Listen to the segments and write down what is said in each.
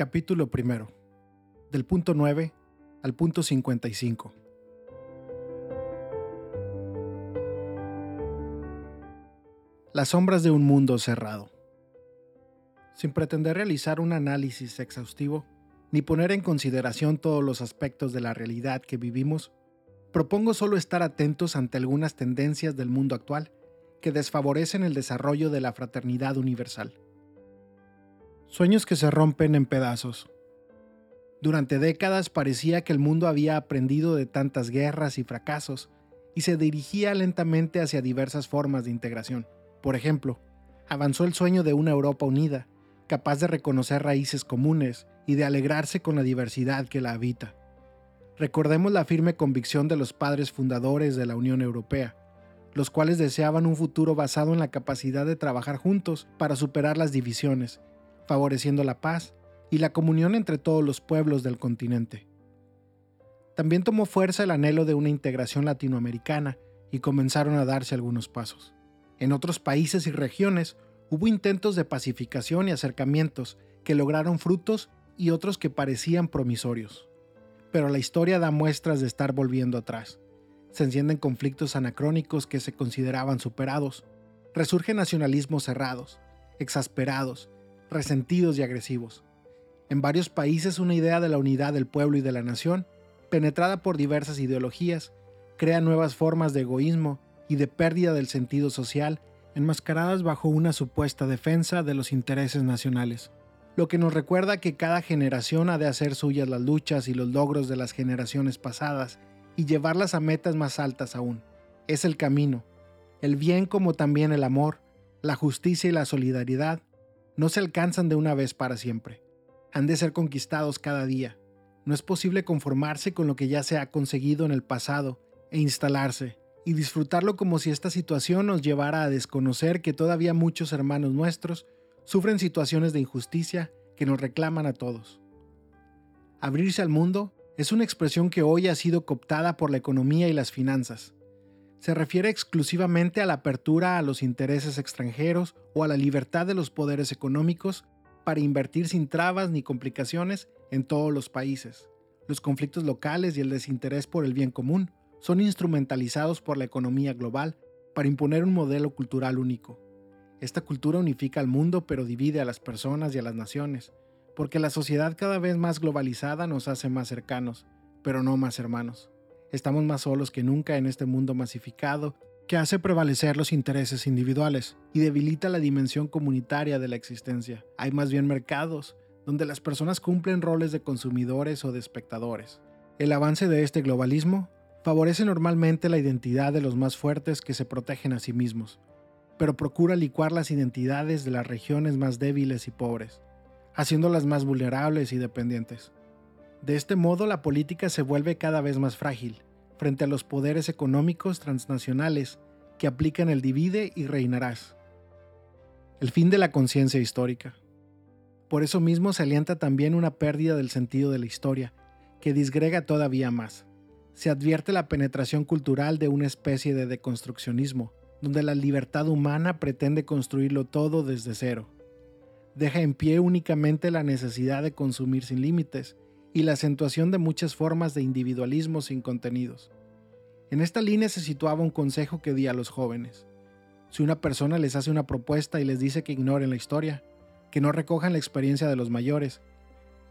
Capítulo primero. Del punto 9 al punto 55. Las sombras de un mundo cerrado. Sin pretender realizar un análisis exhaustivo, ni poner en consideración todos los aspectos de la realidad que vivimos, propongo solo estar atentos ante algunas tendencias del mundo actual que desfavorecen el desarrollo de la fraternidad universal. Sueños que se rompen en pedazos. Durante décadas parecía que el mundo había aprendido de tantas guerras y fracasos y se dirigía lentamente hacia diversas formas de integración. Por ejemplo, avanzó el sueño de una Europa unida, capaz de reconocer raíces comunes y de alegrarse con la diversidad que la habita. Recordemos la firme convicción de los padres fundadores de la Unión Europea, los cuales deseaban un futuro basado en la capacidad de trabajar juntos para superar las divisiones favoreciendo la paz y la comunión entre todos los pueblos del continente. También tomó fuerza el anhelo de una integración latinoamericana y comenzaron a darse algunos pasos. En otros países y regiones hubo intentos de pacificación y acercamientos que lograron frutos y otros que parecían promisorios. Pero la historia da muestras de estar volviendo atrás. Se encienden conflictos anacrónicos que se consideraban superados. Resurgen nacionalismos cerrados, exasperados resentidos y agresivos. En varios países una idea de la unidad del pueblo y de la nación, penetrada por diversas ideologías, crea nuevas formas de egoísmo y de pérdida del sentido social, enmascaradas bajo una supuesta defensa de los intereses nacionales. Lo que nos recuerda que cada generación ha de hacer suyas las luchas y los logros de las generaciones pasadas y llevarlas a metas más altas aún. Es el camino. El bien como también el amor, la justicia y la solidaridad no se alcanzan de una vez para siempre. Han de ser conquistados cada día. No es posible conformarse con lo que ya se ha conseguido en el pasado e instalarse y disfrutarlo como si esta situación nos llevara a desconocer que todavía muchos hermanos nuestros sufren situaciones de injusticia que nos reclaman a todos. Abrirse al mundo es una expresión que hoy ha sido cooptada por la economía y las finanzas se refiere exclusivamente a la apertura a los intereses extranjeros o a la libertad de los poderes económicos para invertir sin trabas ni complicaciones en todos los países. Los conflictos locales y el desinterés por el bien común son instrumentalizados por la economía global para imponer un modelo cultural único. Esta cultura unifica al mundo pero divide a las personas y a las naciones, porque la sociedad cada vez más globalizada nos hace más cercanos, pero no más hermanos. Estamos más solos que nunca en este mundo masificado que hace prevalecer los intereses individuales y debilita la dimensión comunitaria de la existencia. Hay más bien mercados donde las personas cumplen roles de consumidores o de espectadores. El avance de este globalismo favorece normalmente la identidad de los más fuertes que se protegen a sí mismos, pero procura licuar las identidades de las regiones más débiles y pobres, haciéndolas más vulnerables y dependientes. De este modo, la política se vuelve cada vez más frágil frente a los poderes económicos transnacionales que aplican el divide y reinarás. El fin de la conciencia histórica. Por eso mismo se alienta también una pérdida del sentido de la historia, que disgrega todavía más. Se advierte la penetración cultural de una especie de deconstruccionismo, donde la libertad humana pretende construirlo todo desde cero. Deja en pie únicamente la necesidad de consumir sin límites, y la acentuación de muchas formas de individualismo sin contenidos. En esta línea se situaba un consejo que di a los jóvenes. Si una persona les hace una propuesta y les dice que ignoren la historia, que no recojan la experiencia de los mayores,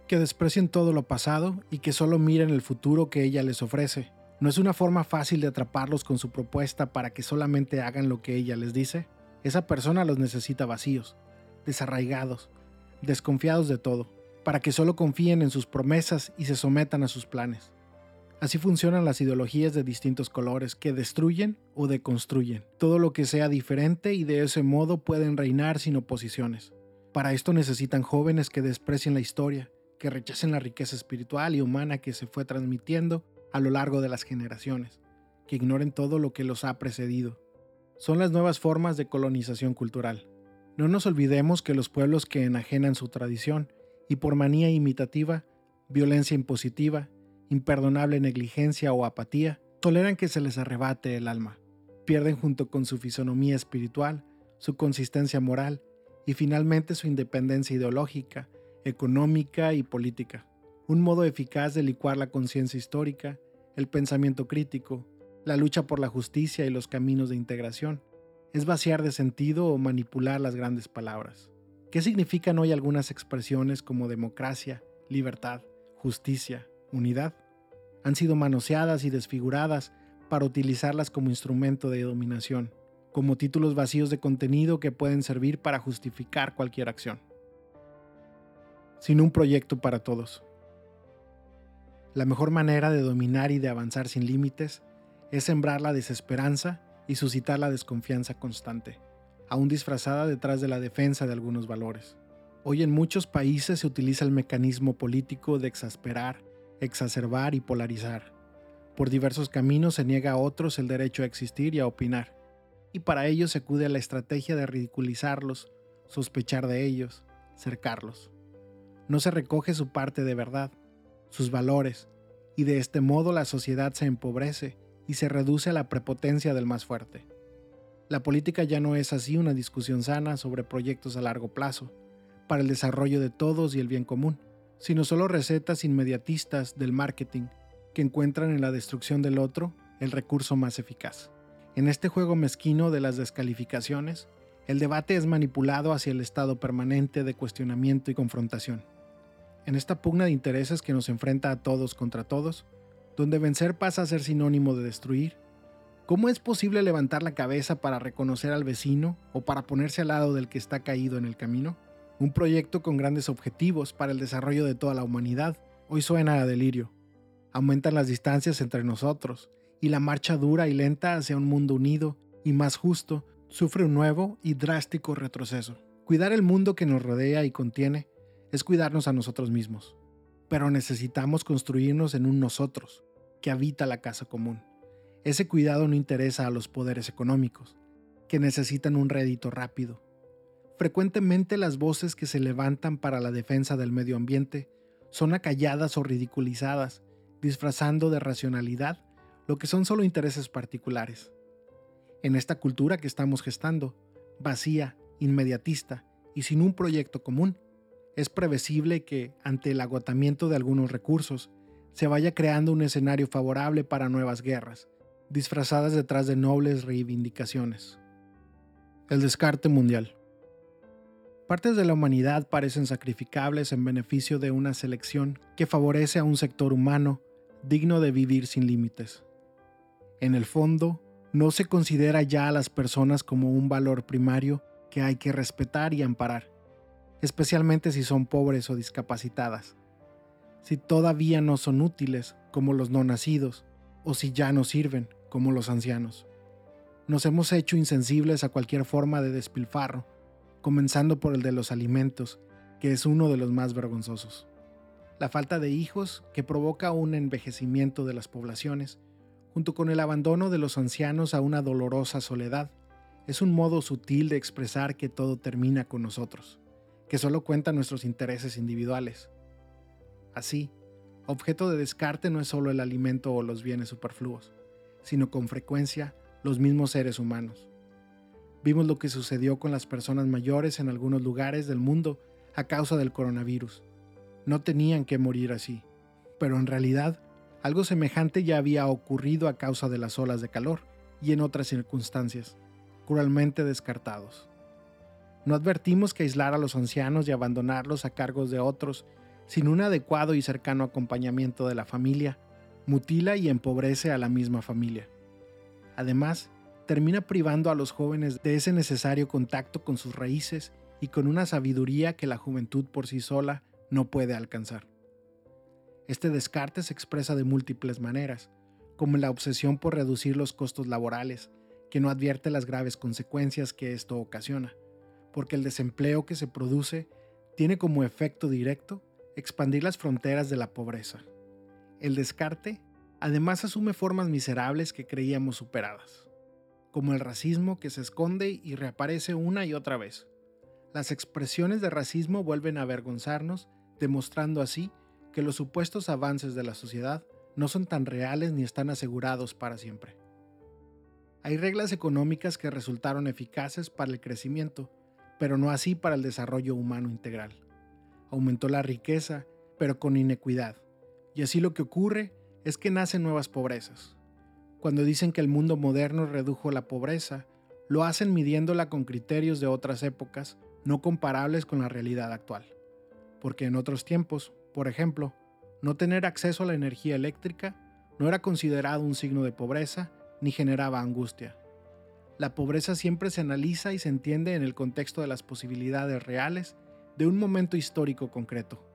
que desprecien todo lo pasado y que solo miren el futuro que ella les ofrece, ¿no es una forma fácil de atraparlos con su propuesta para que solamente hagan lo que ella les dice? Esa persona los necesita vacíos, desarraigados, desconfiados de todo para que solo confíen en sus promesas y se sometan a sus planes. Así funcionan las ideologías de distintos colores que destruyen o deconstruyen todo lo que sea diferente y de ese modo pueden reinar sin oposiciones. Para esto necesitan jóvenes que desprecien la historia, que rechacen la riqueza espiritual y humana que se fue transmitiendo a lo largo de las generaciones, que ignoren todo lo que los ha precedido. Son las nuevas formas de colonización cultural. No nos olvidemos que los pueblos que enajenan su tradición y por manía imitativa, violencia impositiva, imperdonable negligencia o apatía, toleran que se les arrebate el alma. Pierden junto con su fisonomía espiritual, su consistencia moral y finalmente su independencia ideológica económica y política. Un modo eficaz de licuar la conciencia histórica, el pensamiento crítico, la lucha por la justicia y los caminos de integración. Es vaciar de sentido o manipular las grandes palabras. ¿Qué significan hoy algunas expresiones como democracia, libertad, justicia, unidad? Han sido manoseadas y desfiguradas para utilizarlas como instrumento de dominación, como títulos vacíos de contenido que pueden servir para justificar cualquier acción. Sin un proyecto para todos. La mejor manera de dominar y de avanzar sin límites es sembrar la desesperanza y suscitar la desconfianza constante, aún disfrazada detrás de la defensa de algunos valores. Hoy en muchos países se utiliza el mecanismo político de exasperar, exacerbar y polarizar. Por diversos caminos se niega a otros el derecho a existir y a opinar, y para ello se acude a la estrategia de ridiculizarlos, sospechar de ellos, cercarlos. No se recoge su parte de verdad, sus valores, y de este modo la sociedad se empobrece y se reduce a la prepotencia del más fuerte. La política ya no es así una discusión sana sobre proyectos a largo plazo, para el desarrollo de todos y el bien común, sino solo recetas inmediatistas del marketing que encuentran en la destrucción del otro el recurso más eficaz. En este juego mezquino de las descalificaciones, el debate es manipulado hacia el estado permanente de cuestionamiento y confrontación en esta pugna de intereses que nos enfrenta a todos contra todos, donde vencer pasa a ser sinónimo de destruir, ¿cómo es posible levantar la cabeza para reconocer al vecino o para ponerse al lado del que está caído en el camino? Un proyecto con grandes objetivos para el desarrollo de toda la humanidad hoy suena a delirio. Aumentan las distancias entre nosotros y la marcha dura y lenta hacia un mundo unido y más justo sufre un nuevo y drástico retroceso. Cuidar el mundo que nos rodea y contiene es cuidarnos a nosotros mismos, pero necesitamos construirnos en un nosotros que habita la casa común. Ese cuidado no interesa a los poderes económicos, que necesitan un rédito rápido. Frecuentemente las voces que se levantan para la defensa del medio ambiente son acalladas o ridiculizadas, disfrazando de racionalidad lo que son solo intereses particulares. En esta cultura que estamos gestando, vacía, inmediatista y sin un proyecto común, es previsible que, ante el agotamiento de algunos recursos, se vaya creando un escenario favorable para nuevas guerras, disfrazadas detrás de nobles reivindicaciones. El descarte mundial. Partes de la humanidad parecen sacrificables en beneficio de una selección que favorece a un sector humano digno de vivir sin límites. En el fondo, no se considera ya a las personas como un valor primario que hay que respetar y amparar especialmente si son pobres o discapacitadas, si todavía no son útiles como los no nacidos, o si ya no sirven como los ancianos. Nos hemos hecho insensibles a cualquier forma de despilfarro, comenzando por el de los alimentos, que es uno de los más vergonzosos. La falta de hijos, que provoca un envejecimiento de las poblaciones, junto con el abandono de los ancianos a una dolorosa soledad, es un modo sutil de expresar que todo termina con nosotros que solo cuentan nuestros intereses individuales. Así, objeto de descarte no es solo el alimento o los bienes superfluos, sino con frecuencia los mismos seres humanos. Vimos lo que sucedió con las personas mayores en algunos lugares del mundo a causa del coronavirus. No tenían que morir así, pero en realidad algo semejante ya había ocurrido a causa de las olas de calor y en otras circunstancias, cruelmente descartados. No advertimos que aislar a los ancianos y abandonarlos a cargos de otros, sin un adecuado y cercano acompañamiento de la familia, mutila y empobrece a la misma familia. Además, termina privando a los jóvenes de ese necesario contacto con sus raíces y con una sabiduría que la juventud por sí sola no puede alcanzar. Este descarte se expresa de múltiples maneras, como la obsesión por reducir los costos laborales, que no advierte las graves consecuencias que esto ocasiona porque el desempleo que se produce tiene como efecto directo expandir las fronteras de la pobreza. El descarte además asume formas miserables que creíamos superadas, como el racismo que se esconde y reaparece una y otra vez. Las expresiones de racismo vuelven a avergonzarnos, demostrando así que los supuestos avances de la sociedad no son tan reales ni están asegurados para siempre. Hay reglas económicas que resultaron eficaces para el crecimiento, pero no así para el desarrollo humano integral. aumentó la riqueza, pero con inequidad. Y así lo que ocurre es que nacen nuevas pobrezas. Cuando dicen que el mundo moderno redujo la pobreza, lo hacen midiéndola con criterios de otras épocas no comparables con la realidad actual. Porque en otros tiempos, por ejemplo, no tener acceso a la energía eléctrica no era considerado un signo de pobreza ni generaba angustia. La pobreza siempre se analiza y se entiende en el contexto de las posibilidades reales de un momento histórico concreto.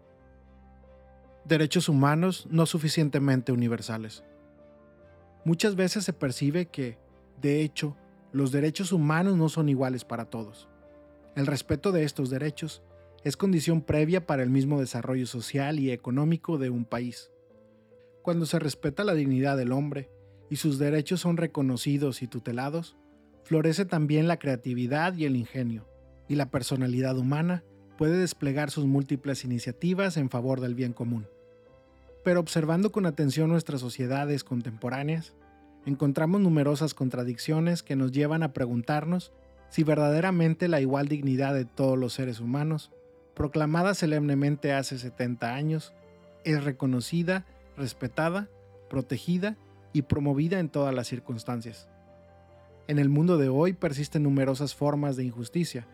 Derechos humanos no suficientemente universales. Muchas veces se percibe que, de hecho, los derechos humanos no son iguales para todos. El respeto de estos derechos es condición previa para el mismo desarrollo social y económico de un país. Cuando se respeta la dignidad del hombre y sus derechos son reconocidos y tutelados, florece también la creatividad y el ingenio, y la personalidad humana puede desplegar sus múltiples iniciativas en favor del bien común. Pero observando con atención nuestras sociedades contemporáneas, encontramos numerosas contradicciones que nos llevan a preguntarnos si verdaderamente la igual dignidad de todos los seres humanos, proclamada solemnemente hace 70 años, es reconocida, respetada, protegida y promovida en todas las circunstancias. En el mundo de hoy persisten numerosas formas de injusticia,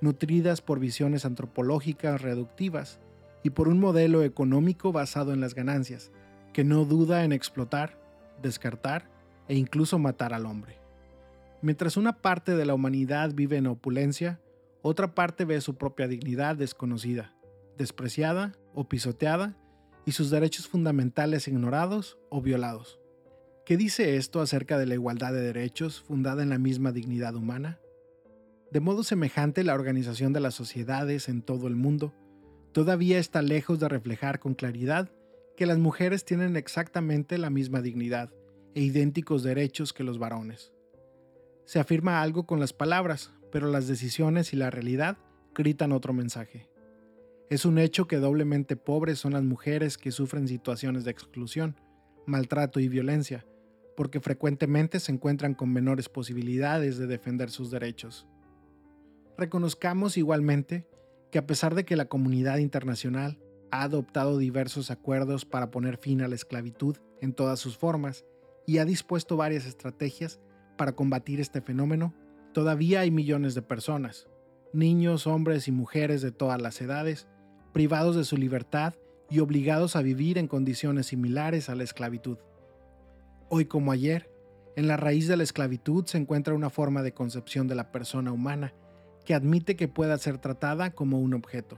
nutridas por visiones antropológicas reductivas y por un modelo económico basado en las ganancias, que no duda en explotar, descartar e incluso matar al hombre. Mientras una parte de la humanidad vive en opulencia, otra parte ve su propia dignidad desconocida, despreciada o pisoteada y sus derechos fundamentales ignorados o violados. ¿Qué dice esto acerca de la igualdad de derechos fundada en la misma dignidad humana? De modo semejante, la organización de las sociedades en todo el mundo todavía está lejos de reflejar con claridad que las mujeres tienen exactamente la misma dignidad e idénticos derechos que los varones. Se afirma algo con las palabras, pero las decisiones y la realidad gritan otro mensaje. Es un hecho que doblemente pobres son las mujeres que sufren situaciones de exclusión, maltrato y violencia, porque frecuentemente se encuentran con menores posibilidades de defender sus derechos reconozcamos igualmente que a pesar de que la comunidad internacional ha adoptado diversos acuerdos para poner fin a la esclavitud en todas sus formas y ha dispuesto varias estrategias para combatir este fenómeno, todavía hay millones de personas, niños, hombres y mujeres de todas las edades, privados de su libertad y obligados a vivir en condiciones similares a la esclavitud. Hoy como ayer, en la raíz de la esclavitud se encuentra una forma de concepción de la persona humana que admite que pueda ser tratada como un objeto.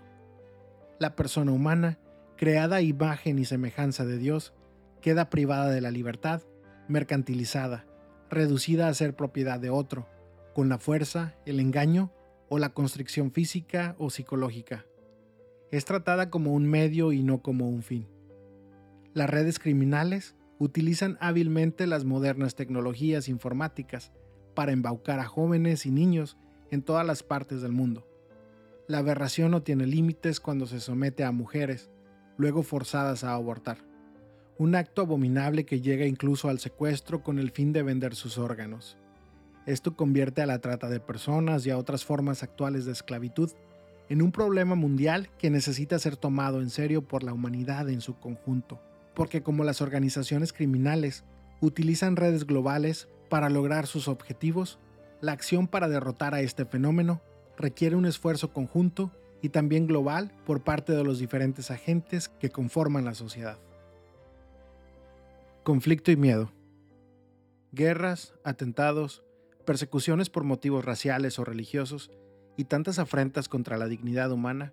La persona humana, creada a imagen y semejanza de Dios, queda privada de la libertad, mercantilizada, reducida a ser propiedad de otro, con la fuerza, el engaño o la constricción física o psicológica. Es tratada como un medio y no como un fin. Las redes criminales utilizan hábilmente las modernas tecnologías informáticas para embaucar a jóvenes y niños en todas las partes del mundo. La aberración no tiene límites cuando se somete a mujeres, luego forzadas a abortar. Un acto abominable que llega incluso al secuestro con el fin de vender sus órganos. Esto convierte a la trata de personas y a otras formas actuales de esclavitud en un problema mundial que necesita ser tomado en serio por la humanidad en su conjunto, porque como las organizaciones criminales utilizan redes globales para lograr sus objetivos, la acción para derrotar a este fenómeno requiere un esfuerzo conjunto y también global por parte de los diferentes agentes que conforman la sociedad. Conflicto y miedo. Guerras, atentados, persecuciones por motivos raciales o religiosos y tantas afrentas contra la dignidad humana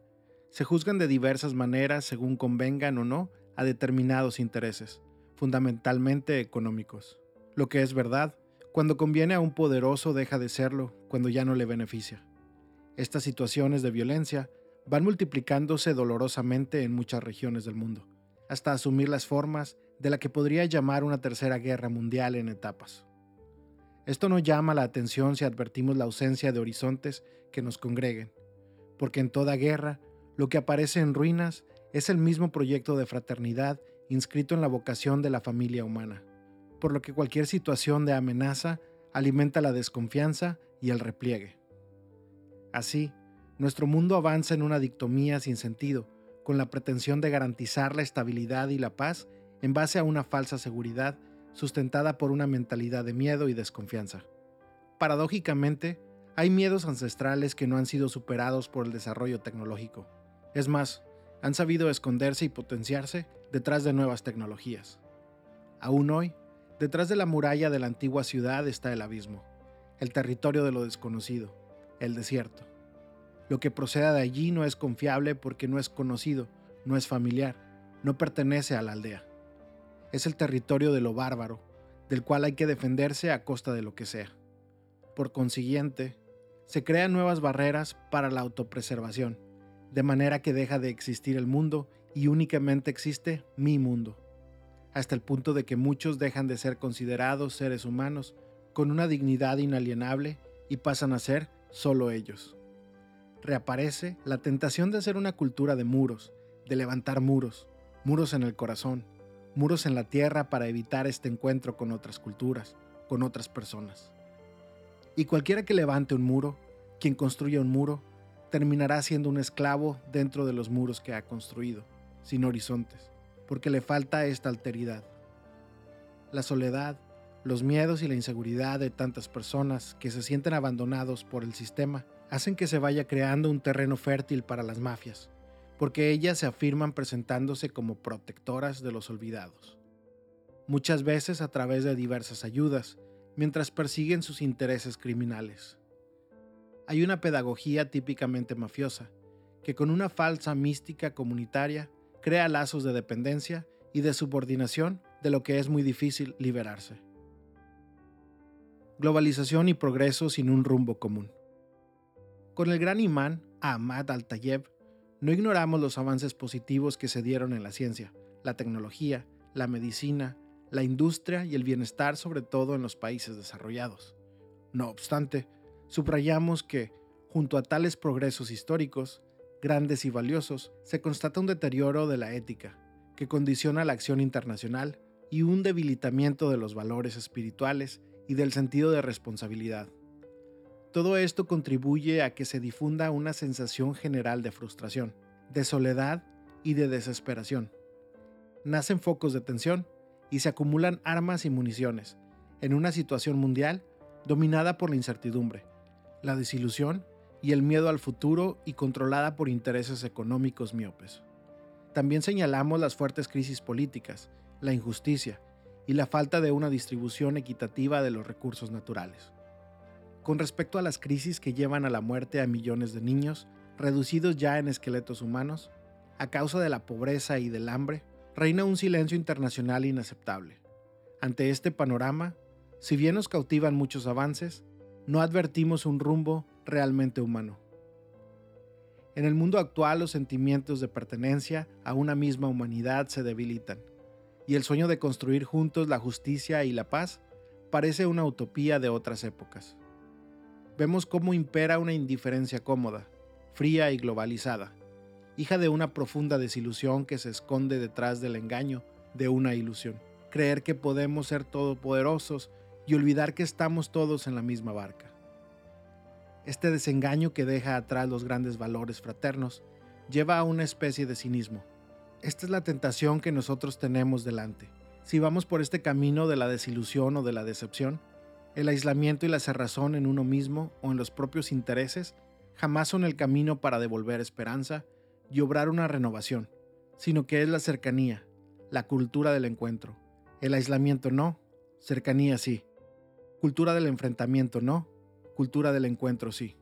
se juzgan de diversas maneras según convengan o no a determinados intereses, fundamentalmente económicos. Lo que es verdad cuando conviene a un poderoso deja de serlo cuando ya no le beneficia. Estas situaciones de violencia van multiplicándose dolorosamente en muchas regiones del mundo, hasta asumir las formas de la que podría llamar una tercera guerra mundial en etapas. Esto no llama la atención si advertimos la ausencia de horizontes que nos congreguen, porque en toda guerra lo que aparece en ruinas es el mismo proyecto de fraternidad inscrito en la vocación de la familia humana por lo que cualquier situación de amenaza alimenta la desconfianza y el repliegue. Así, nuestro mundo avanza en una dictomía sin sentido, con la pretensión de garantizar la estabilidad y la paz en base a una falsa seguridad sustentada por una mentalidad de miedo y desconfianza. Paradójicamente, hay miedos ancestrales que no han sido superados por el desarrollo tecnológico. Es más, han sabido esconderse y potenciarse detrás de nuevas tecnologías. Aún hoy, detrás de la muralla de la antigua ciudad está el abismo, el territorio de lo desconocido, el desierto. Lo que proceda de allí no es confiable porque no es conocido, no es familiar, no pertenece a la aldea. Es el territorio de lo bárbaro, del cual hay que defenderse a costa de lo que sea. Por consiguiente, se crean nuevas barreras para la autopreservación, de manera que deja de existir el mundo y únicamente existe mi mundo, hasta el punto de que muchos dejan de ser considerados seres humanos con una dignidad inalienable y pasan a ser solo ellos reaparece la tentación de hacer una cultura de muros, de levantar muros, muros en el corazón, muros en la tierra para evitar este encuentro con otras culturas, con otras personas. Y cualquiera que levante un muro, quien construya un muro, terminará siendo un esclavo dentro de los muros que ha construido, sin horizontes, porque le falta esta alteridad. La soledad, los miedos y la inseguridad de tantas personas que se sienten abandonados por el sistema hacen que se vaya creando un terreno fértil para las mafias, porque ellas se afirman presentándose como protectoras de los olvidados. Muchas veces a través de diversas ayudas, mientras persiguen sus intereses criminales. Hay una pedagogía típicamente mafiosa, que con una falsa mística comunitaria crea lazos de dependencia y de subordinación de lo que es muy difícil liberarse. Globalización y progreso sin un rumbo común. Con el gran imán Ahmad Al-Tayeb, no ignoramos los avances positivos que se dieron en la ciencia, la tecnología, la medicina, la industria y el bienestar, sobre todo en los países desarrollados. No obstante, subrayamos que, junto a tales progresos históricos, grandes y valiosos, se constata un deterioro de la ética, que condiciona la acción internacional y un debilitamiento de los valores espirituales y del sentido de responsabilidad. Todo esto contribuye a que se difunda una sensación general de frustración, de soledad y de desesperación. Nacen focos de tensión y se acumulan armas y municiones en una situación mundial dominada por la incertidumbre, la desilusión y el miedo al futuro y controlada por intereses económicos miopes. También señalamos las fuertes crisis políticas, la injusticia y la falta de una distribución equitativa de los recursos naturales con respecto a las crisis que llevan a la muerte a millones de niños, reducidos ya en esqueletos humanos, a causa de la pobreza y del hambre, reina un silencio internacional inaceptable. Ante este panorama, si bien nos cautivan muchos avances, no advertimos un rumbo realmente humano. En el mundo actual los sentimientos de pertenencia a una misma humanidad se debilitan, y el sueño de construir juntos la justicia y la paz parece una utopía de otras épocas vemos cómo impera una indiferencia cómoda, fría y globalizada, hija de una profunda desilusión que se esconde detrás del engaño de una ilusión. Creer que podemos ser todopoderosos y olvidar que estamos todos en la misma barca. Este desengaño que deja atrás los grandes valores fraternos lleva a una especie de cinismo. Esta es la tentación que nosotros tenemos delante. Si vamos por este camino de la desilusión o de la decepción, el aislamiento y la cerrazón en uno mismo o en los propios intereses jamás son el camino para devolver esperanza y obrar una renovación, sino que es la cercanía, la cultura del encuentro. El aislamiento no, cercanía sí. Cultura del enfrentamiento no, cultura del encuentro sí.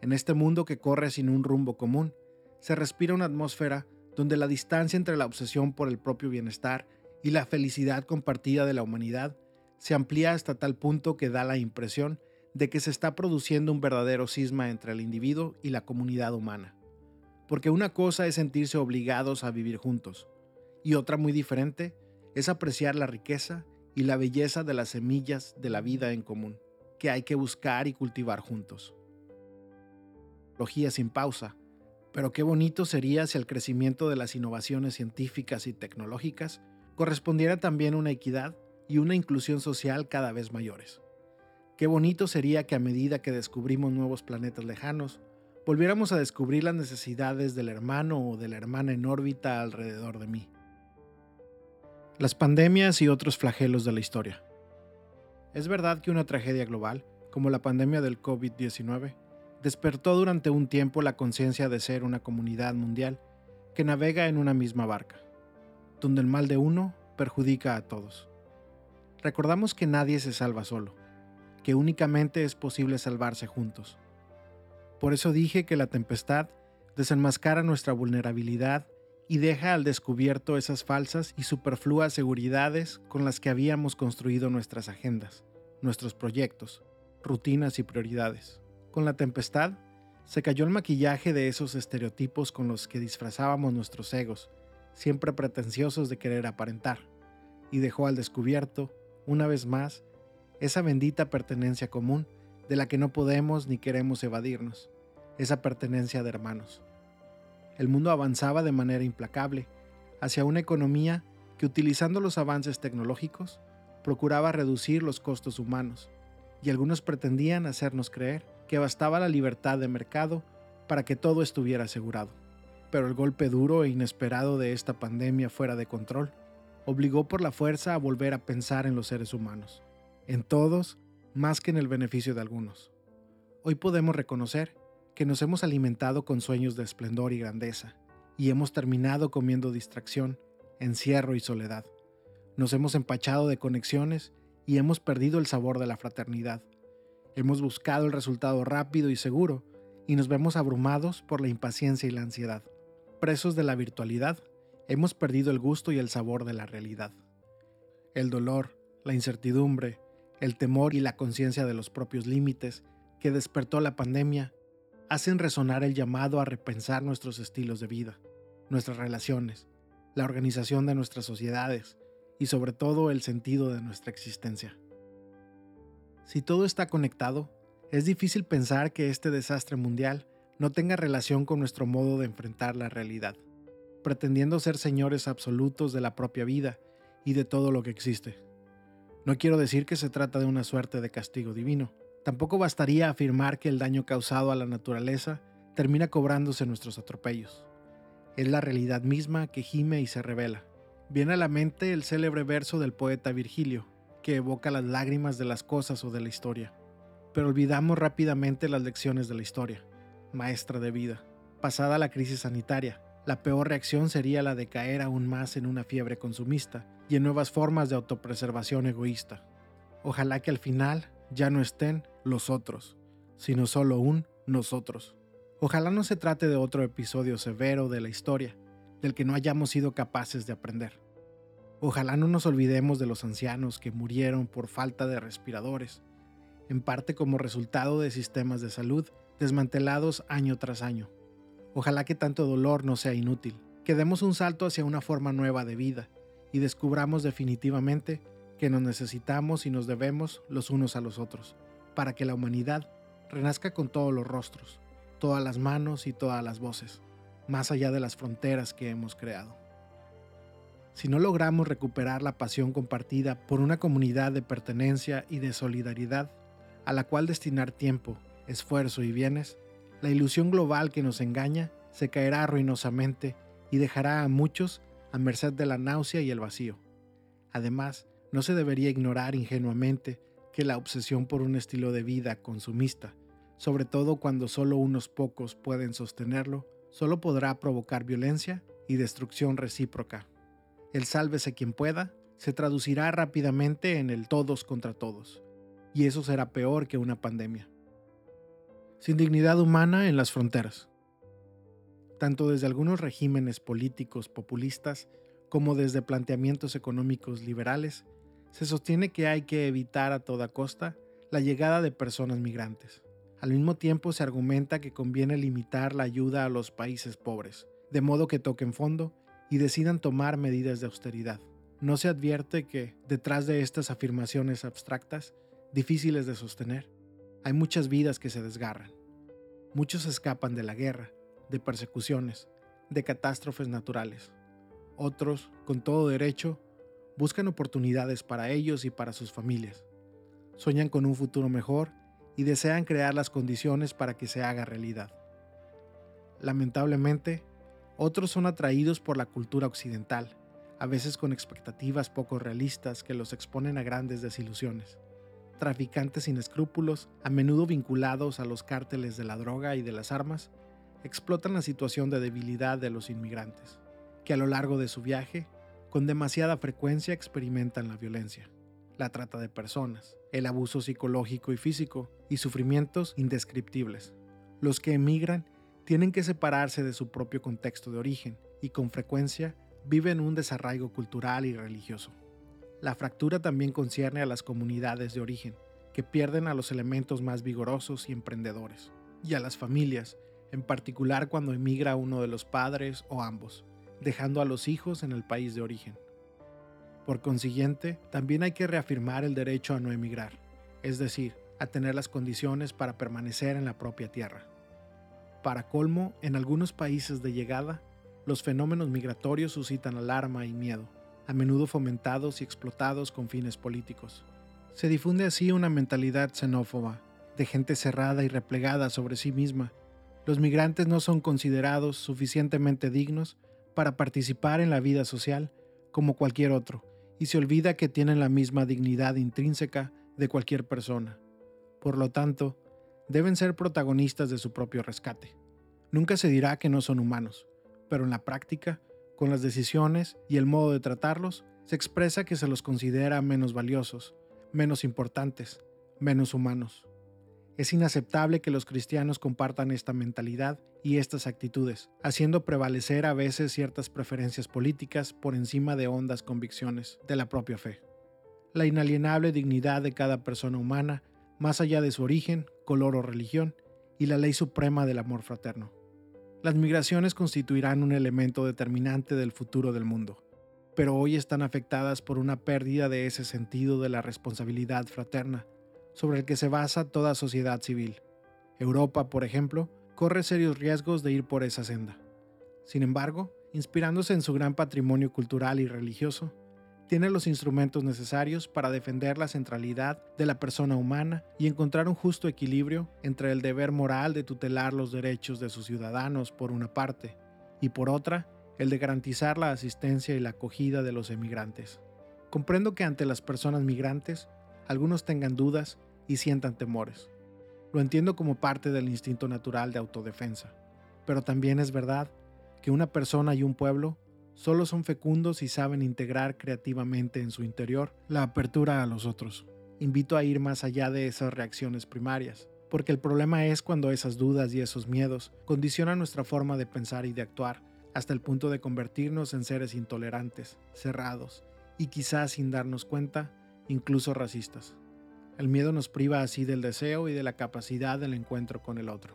En este mundo que corre sin un rumbo común, se respira una atmósfera donde la distancia entre la obsesión por el propio bienestar y la felicidad compartida de la humanidad se amplía hasta tal punto que da la impresión de que se está produciendo un verdadero cisma entre el individuo y la comunidad humana. Porque una cosa es sentirse obligados a vivir juntos, y otra muy diferente es apreciar la riqueza y la belleza de las semillas de la vida en común, que hay que buscar y cultivar juntos. Logía sin pausa, pero qué bonito sería si al crecimiento de las innovaciones científicas y tecnológicas correspondiera también una equidad y una inclusión social cada vez mayores. Qué bonito sería que a medida que descubrimos nuevos planetas lejanos, volviéramos a descubrir las necesidades del hermano o de la hermana en órbita alrededor de mí. Las pandemias y otros flagelos de la historia. Es verdad que una tragedia global, como la pandemia del COVID-19, despertó durante un tiempo la conciencia de ser una comunidad mundial que navega en una misma barca, donde el mal de uno perjudica a todos. Recordamos que nadie se salva solo, que únicamente es posible salvarse juntos. Por eso dije que la tempestad desenmascara nuestra vulnerabilidad y deja al descubierto esas falsas y superfluas seguridades con las que habíamos construido nuestras agendas, nuestros proyectos, rutinas y prioridades. Con la tempestad, se cayó el maquillaje de esos estereotipos con los que disfrazábamos nuestros egos, siempre pretenciosos de querer aparentar, y dejó al descubierto, una vez más, esa bendita pertenencia común de la que no podemos ni queremos evadirnos, esa pertenencia de hermanos. El mundo avanzaba de manera implacable hacia una economía que utilizando los avances tecnológicos procuraba reducir los costos humanos, y algunos pretendían hacernos creer que bastaba la libertad de mercado para que todo estuviera asegurado. Pero el golpe duro e inesperado de esta pandemia fuera de control obligó por la fuerza a volver a pensar en los seres humanos, en todos más que en el beneficio de algunos. Hoy podemos reconocer que nos hemos alimentado con sueños de esplendor y grandeza, y hemos terminado comiendo distracción, encierro y soledad. Nos hemos empachado de conexiones y hemos perdido el sabor de la fraternidad. Hemos buscado el resultado rápido y seguro, y nos vemos abrumados por la impaciencia y la ansiedad. Presos de la virtualidad, hemos perdido el gusto y el sabor de la realidad. El dolor, la incertidumbre, el temor y la conciencia de los propios límites que despertó la pandemia hacen resonar el llamado a repensar nuestros estilos de vida, nuestras relaciones, la organización de nuestras sociedades y sobre todo el sentido de nuestra existencia. Si todo está conectado, es difícil pensar que este desastre mundial no tenga relación con nuestro modo de enfrentar la realidad, pretendiendo ser señores absolutos de la propia vida y de todo lo que existe. No quiero decir que se trata de una suerte de castigo divino. Tampoco bastaría afirmar que el daño causado a la naturaleza termina cobrándose nuestros atropellos. Es la realidad misma que gime y se revela. Viene a la mente el célebre verso del poeta Virgilio, que evoca las lágrimas de las cosas o de la historia. Pero olvidamos rápidamente las lecciones de la historia, maestra de vida. Pasada la crisis sanitaria, la peor reacción sería la de caer aún más en una fiebre consumista y en nuevas formas de autopreservación egoísta. Ojalá que al final ya no estén los otros, sino solo un nosotros. Ojalá no se trate de otro episodio severo de la historia, del que no hayamos sido capaces de aprender. Ojalá no nos olvidemos de los ancianos que murieron por falta de respiradores, en parte como resultado de sistemas de salud desmantelados año tras año. Ojalá que tanto dolor no sea inútil, que demos un salto hacia una forma nueva de vida y descubramos definitivamente que nos necesitamos y nos debemos los unos a los otros, para que la humanidad renazca con todos los rostros, todas las manos y todas las voces, más allá de las fronteras que hemos creado. Si no logramos recuperar la pasión compartida por una comunidad de pertenencia y de solidaridad, a la cual destinar tiempo, esfuerzo y bienes, la ilusión global que nos engaña se caerá ruinosamente y dejará a muchos a merced de la náusea y el vacío. Además, no se debería ignorar ingenuamente que la obsesión por un estilo de vida consumista, sobre todo cuando solo unos pocos pueden sostenerlo, solo podrá provocar violencia y destrucción recíproca. El sálvese quien pueda se traducirá rápidamente en el todos contra todos, y eso será peor que una pandemia. Sin dignidad humana en las fronteras. Tanto desde algunos regímenes políticos populistas como desde planteamientos económicos liberales, se sostiene que hay que evitar a toda costa la llegada de personas migrantes. Al mismo tiempo se argumenta que conviene limitar la ayuda a los países pobres, de modo que toquen fondo y decidan tomar medidas de austeridad. No se advierte que, detrás de estas afirmaciones abstractas, difíciles de sostener, hay muchas vidas que se desgarran. Muchos escapan de la guerra, de persecuciones, de catástrofes naturales. Otros, con todo derecho, buscan oportunidades para ellos y para sus familias. Sueñan con un futuro mejor y desean crear las condiciones para que se haga realidad. Lamentablemente, otros son atraídos por la cultura occidental, a veces con expectativas poco realistas que los exponen a grandes desilusiones. Traficantes sin escrúpulos, a menudo vinculados a los cárteles de la droga y de las armas, explotan la situación de debilidad de los inmigrantes, que a lo largo de su viaje, con demasiada frecuencia experimentan la violencia, la trata de personas, el abuso psicológico y físico y sufrimientos indescriptibles. Los que emigran tienen que separarse de su propio contexto de origen y con frecuencia viven un desarraigo cultural y religioso. La fractura también concierne a las comunidades de origen, que pierden a los elementos más vigorosos y emprendedores, y a las familias, en particular cuando emigra uno de los padres o ambos, dejando a los hijos en el país de origen. Por consiguiente, también hay que reafirmar el derecho a no emigrar, es decir, a tener las condiciones para permanecer en la propia tierra. Para colmo, en algunos países de llegada, los fenómenos migratorios suscitan alarma y miedo, a menudo fomentados y explotados con fines políticos. Se difunde así una mentalidad xenófoba, de gente cerrada y replegada sobre sí misma. Los migrantes no son considerados suficientemente dignos para participar en la vida social como cualquier otro, y se olvida que tienen la misma dignidad intrínseca de cualquier persona. Por lo tanto, deben ser protagonistas de su propio rescate. Nunca se dirá que no son humanos, pero en la práctica, con las decisiones y el modo de tratarlos, se expresa que se los considera menos valiosos, menos importantes, menos humanos. Es inaceptable que los cristianos compartan esta mentalidad y estas actitudes, haciendo prevalecer a veces ciertas preferencias políticas por encima de hondas convicciones de la propia fe. La inalienable dignidad de cada persona humana, más allá de su origen, color o religión, y la ley suprema del amor fraterno. Las migraciones constituirán un elemento determinante del futuro del mundo, pero hoy están afectadas por una pérdida de ese sentido de la responsabilidad fraterna, sobre el que se basa toda sociedad civil. Europa, por ejemplo, corre serios riesgos de ir por esa senda. Sin embargo, inspirándose en su gran patrimonio cultural y religioso, tiene los instrumentos necesarios para defender la centralidad de la persona humana y encontrar un justo equilibrio entre el deber moral de tutelar los derechos de sus ciudadanos por una parte y por otra el de garantizar la asistencia y la acogida de los emigrantes. Comprendo que ante las personas migrantes algunos tengan dudas y sientan temores. Lo entiendo como parte del instinto natural de autodefensa, pero también es verdad que una persona y un pueblo solo son fecundos y saben integrar creativamente en su interior la apertura a los otros. Invito a ir más allá de esas reacciones primarias, porque el problema es cuando esas dudas y esos miedos condicionan nuestra forma de pensar y de actuar, hasta el punto de convertirnos en seres intolerantes, cerrados y quizás sin darnos cuenta, incluso racistas. El miedo nos priva así del deseo y de la capacidad del encuentro con el otro.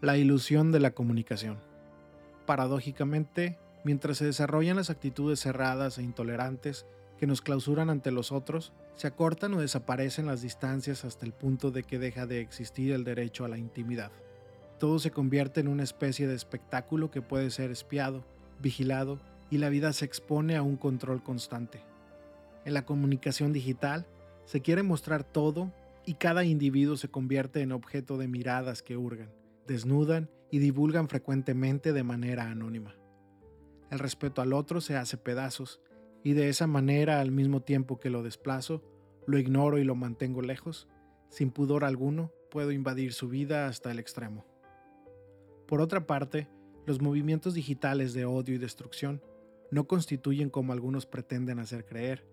La ilusión de la comunicación paradójicamente, mientras se desarrollan las actitudes cerradas e intolerantes que nos clausuran ante los otros, se acortan o desaparecen las distancias hasta el punto de que deja de existir el derecho a la intimidad. Todo se convierte en una especie de espectáculo que puede ser espiado, vigilado y la vida se expone a un control constante. En la comunicación digital se quiere mostrar todo y cada individuo se convierte en objeto de miradas que hurgan, desnudan y divulgan frecuentemente de manera anónima. El respeto al otro se hace pedazos y de esa manera al mismo tiempo que lo desplazo, lo ignoro y lo mantengo lejos, sin pudor alguno puedo invadir su vida hasta el extremo. Por otra parte, los movimientos digitales de odio y destrucción no constituyen, como algunos pretenden hacer creer,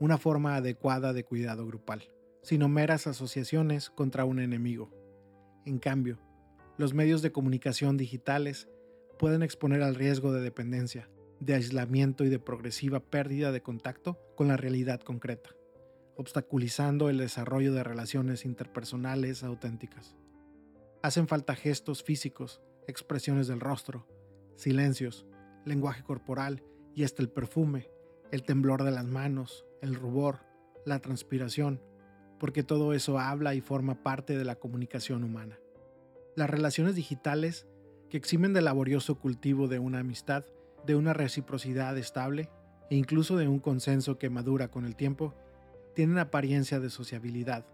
una forma adecuada de cuidado grupal, sino meras asociaciones contra un enemigo. En cambio, los medios de comunicación digitales pueden exponer al riesgo de dependencia, de aislamiento y de progresiva pérdida de contacto con la realidad concreta, obstaculizando el desarrollo de relaciones interpersonales auténticas. Hacen falta gestos físicos, expresiones del rostro, silencios, lenguaje corporal y hasta el perfume, el temblor de las manos, el rubor, la transpiración, porque todo eso habla y forma parte de la comunicación humana. Las relaciones digitales, que eximen del laborioso cultivo de una amistad, de una reciprocidad estable e incluso de un consenso que madura con el tiempo, tienen apariencia de sociabilidad.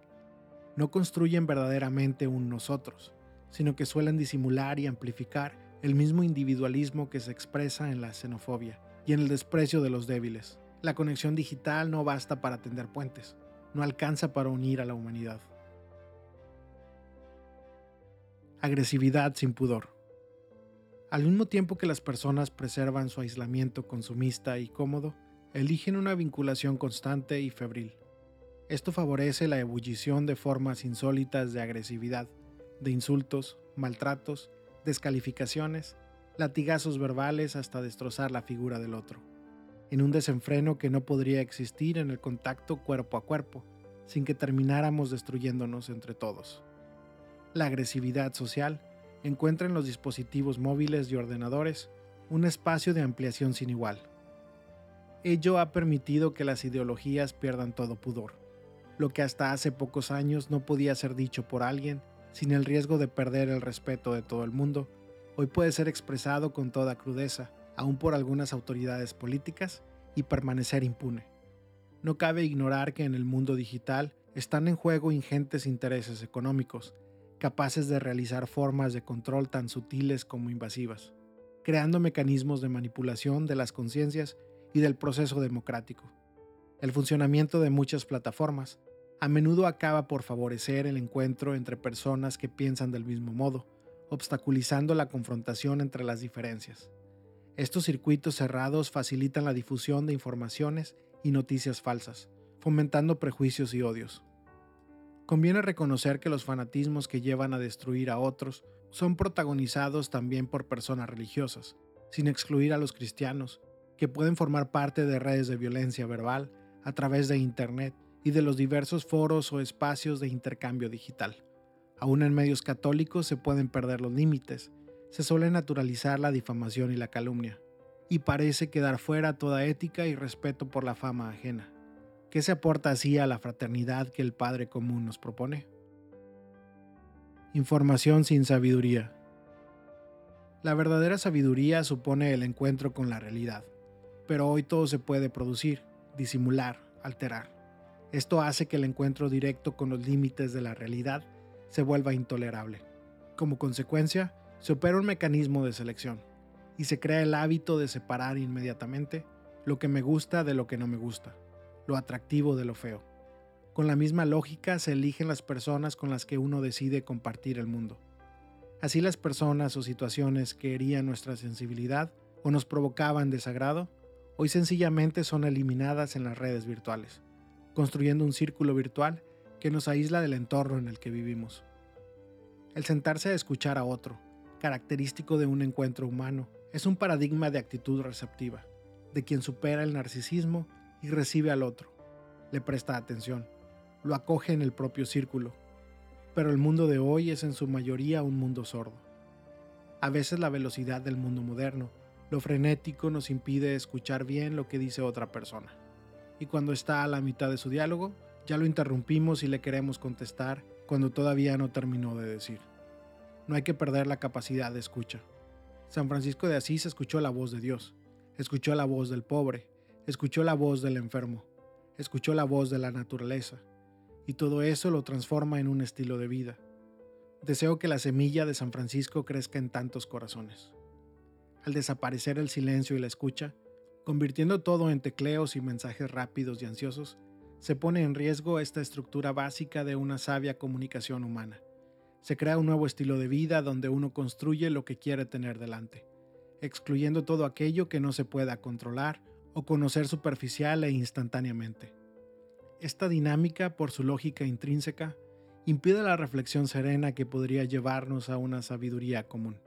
No construyen verdaderamente un nosotros, sino que suelen disimular y amplificar el mismo individualismo que se expresa en la xenofobia y en el desprecio de los débiles. La conexión digital no basta para tender puentes, no alcanza para unir a la humanidad. Agresividad sin pudor. Al mismo tiempo que las personas preservan su aislamiento consumista y cómodo, eligen una vinculación constante y febril. Esto favorece la ebullición de formas insólitas de agresividad, de insultos, maltratos, descalificaciones, latigazos verbales hasta destrozar la figura del otro, en un desenfreno que no podría existir en el contacto cuerpo a cuerpo, sin que termináramos destruyéndonos entre todos. La agresividad social encuentra en los dispositivos móviles y ordenadores un espacio de ampliación sin igual. Ello ha permitido que las ideologías pierdan todo pudor, lo que hasta hace pocos años no podía ser dicho por alguien sin el riesgo de perder el respeto de todo el mundo, hoy puede ser expresado con toda crudeza, aún por algunas autoridades políticas, y permanecer impune. No cabe ignorar que en el mundo digital están en juego ingentes intereses económicos, capaces de realizar formas de control tan sutiles como invasivas, creando mecanismos de manipulación de las conciencias y del proceso democrático. El funcionamiento de muchas plataformas a menudo acaba por favorecer el encuentro entre personas que piensan del mismo modo, obstaculizando la confrontación entre las diferencias. Estos circuitos cerrados facilitan la difusión de informaciones y noticias falsas, fomentando prejuicios y odios. Conviene reconocer que los fanatismos que llevan a destruir a otros son protagonizados también por personas religiosas, sin excluir a los cristianos, que pueden formar parte de redes de violencia verbal a través de Internet y de los diversos foros o espacios de intercambio digital. Aún en medios católicos se pueden perder los límites, se suele naturalizar la difamación y la calumnia, y parece quedar fuera toda ética y respeto por la fama ajena. ¿Qué se aporta así a la fraternidad que el Padre común nos propone? Información sin sabiduría. La verdadera sabiduría supone el encuentro con la realidad, pero hoy todo se puede producir, disimular, alterar. Esto hace que el encuentro directo con los límites de la realidad se vuelva intolerable. Como consecuencia, se opera un mecanismo de selección y se crea el hábito de separar inmediatamente lo que me gusta de lo que no me gusta lo atractivo de lo feo. Con la misma lógica se eligen las personas con las que uno decide compartir el mundo. Así las personas o situaciones que herían nuestra sensibilidad o nos provocaban desagrado, hoy sencillamente son eliminadas en las redes virtuales, construyendo un círculo virtual que nos aísla del entorno en el que vivimos. El sentarse a escuchar a otro, característico de un encuentro humano, es un paradigma de actitud receptiva, de quien supera el narcisismo y recibe al otro. Le presta atención, lo acoge en el propio círculo. Pero el mundo de hoy es en su mayoría un mundo sordo. A veces la velocidad del mundo moderno, lo frenético nos impide escuchar bien lo que dice otra persona. Y cuando está a la mitad de su diálogo, ya lo interrumpimos y le queremos contestar cuando todavía no terminó de decir. No hay que perder la capacidad de escucha. San Francisco de Asís escuchó la voz de Dios, escuchó la voz del pobre, Escuchó la voz del enfermo, escuchó la voz de la naturaleza, y todo eso lo transforma en un estilo de vida. Deseo que la semilla de San Francisco crezca en tantos corazones. Al desaparecer el silencio y la escucha, convirtiendo todo en tecleos y mensajes rápidos y ansiosos, se pone en riesgo esta estructura básica de una sabia comunicación humana. Se crea un nuevo estilo de vida donde uno construye lo que quiere tener delante, excluyendo todo aquello que no se pueda controlar o conocer superficial e instantáneamente. Esta dinámica, por su lógica intrínseca, impide la reflexión serena que podría llevarnos a una sabiduría común.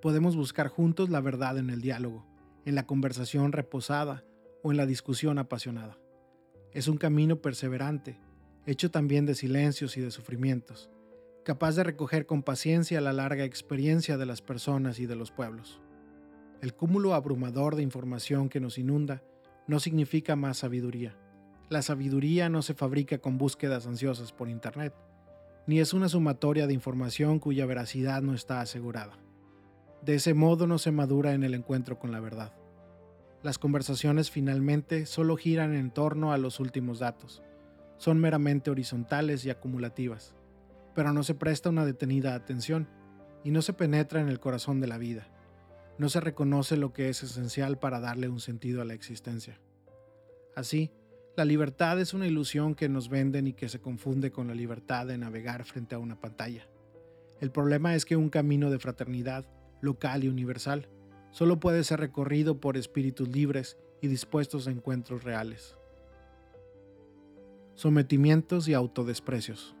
Podemos buscar juntos la verdad en el diálogo, en la conversación reposada o en la discusión apasionada. Es un camino perseverante, hecho también de silencios y de sufrimientos, capaz de recoger con paciencia la larga experiencia de las personas y de los pueblos. El cúmulo abrumador de información que nos inunda no significa más sabiduría. La sabiduría no se fabrica con búsquedas ansiosas por Internet, ni es una sumatoria de información cuya veracidad no está asegurada. De ese modo no se madura en el encuentro con la verdad. Las conversaciones finalmente solo giran en torno a los últimos datos. Son meramente horizontales y acumulativas. Pero no se presta una detenida atención y no se penetra en el corazón de la vida. No se reconoce lo que es esencial para darle un sentido a la existencia. Así, la libertad es una ilusión que nos venden y que se confunde con la libertad de navegar frente a una pantalla. El problema es que un camino de fraternidad, local y universal, solo puede ser recorrido por espíritus libres y dispuestos a encuentros reales. Sometimientos y autodesprecios.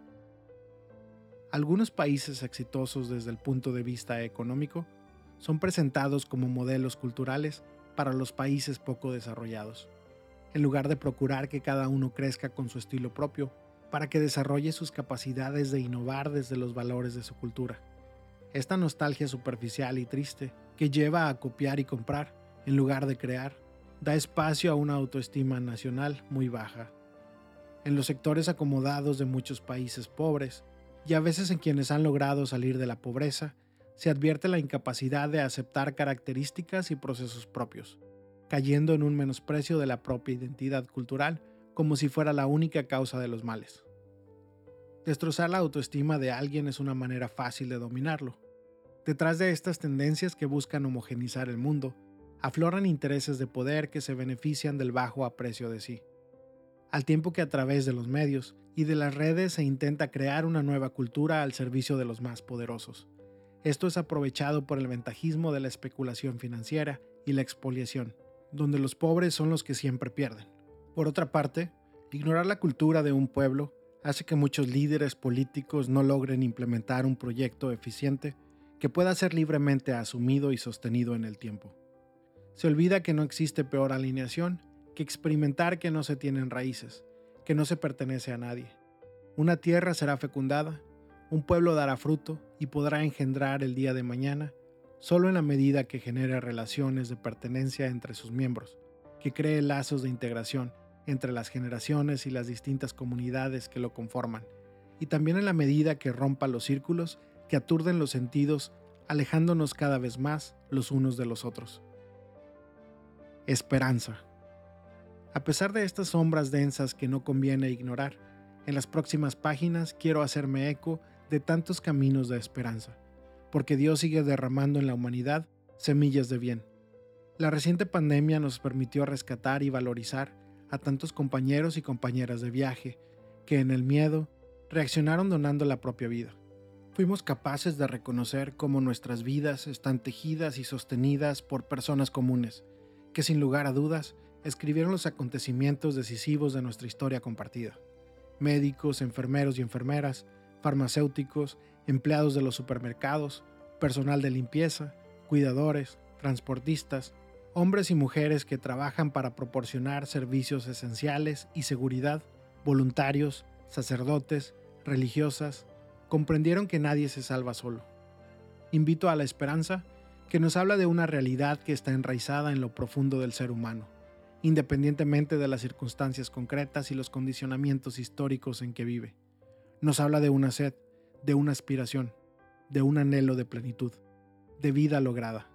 Algunos países exitosos desde el punto de vista económico son presentados como modelos culturales para los países poco desarrollados, en lugar de procurar que cada uno crezca con su estilo propio, para que desarrolle sus capacidades de innovar desde los valores de su cultura. Esta nostalgia superficial y triste, que lleva a copiar y comprar, en lugar de crear, da espacio a una autoestima nacional muy baja. En los sectores acomodados de muchos países pobres, y a veces en quienes han logrado salir de la pobreza, se advierte la incapacidad de aceptar características y procesos propios, cayendo en un menosprecio de la propia identidad cultural como si fuera la única causa de los males. Destrozar la autoestima de alguien es una manera fácil de dominarlo. Detrás de estas tendencias que buscan homogenizar el mundo, afloran intereses de poder que se benefician del bajo aprecio de sí al tiempo que a través de los medios y de las redes se intenta crear una nueva cultura al servicio de los más poderosos. Esto es aprovechado por el ventajismo de la especulación financiera y la expoliación, donde los pobres son los que siempre pierden. Por otra parte, ignorar la cultura de un pueblo hace que muchos líderes políticos no logren implementar un proyecto eficiente que pueda ser libremente asumido y sostenido en el tiempo. Se olvida que no existe peor alineación que experimentar que no se tienen raíces, que no se pertenece a nadie. Una tierra será fecundada, un pueblo dará fruto y podrá engendrar el día de mañana solo en la medida que genere relaciones de pertenencia entre sus miembros, que cree lazos de integración entre las generaciones y las distintas comunidades que lo conforman, y también en la medida que rompa los círculos que aturden los sentidos, alejándonos cada vez más los unos de los otros. Esperanza. A pesar de estas sombras densas que no conviene ignorar, en las próximas páginas quiero hacerme eco de tantos caminos de esperanza, porque Dios sigue derramando en la humanidad semillas de bien. La reciente pandemia nos permitió rescatar y valorizar a tantos compañeros y compañeras de viaje que en el miedo reaccionaron donando la propia vida. Fuimos capaces de reconocer cómo nuestras vidas están tejidas y sostenidas por personas comunes, que sin lugar a dudas escribieron los acontecimientos decisivos de nuestra historia compartida. Médicos, enfermeros y enfermeras, farmacéuticos, empleados de los supermercados, personal de limpieza, cuidadores, transportistas, hombres y mujeres que trabajan para proporcionar servicios esenciales y seguridad, voluntarios, sacerdotes, religiosas, comprendieron que nadie se salva solo. Invito a la esperanza que nos habla de una realidad que está enraizada en lo profundo del ser humano independientemente de las circunstancias concretas y los condicionamientos históricos en que vive. Nos habla de una sed, de una aspiración, de un anhelo de plenitud, de vida lograda,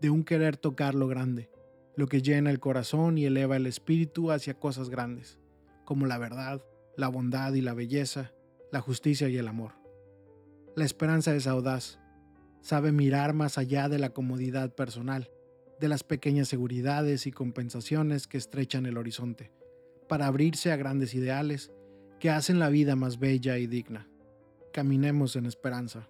de un querer tocar lo grande, lo que llena el corazón y eleva el espíritu hacia cosas grandes, como la verdad, la bondad y la belleza, la justicia y el amor. La esperanza es audaz, sabe mirar más allá de la comodidad personal de las pequeñas seguridades y compensaciones que estrechan el horizonte, para abrirse a grandes ideales que hacen la vida más bella y digna. Caminemos en esperanza.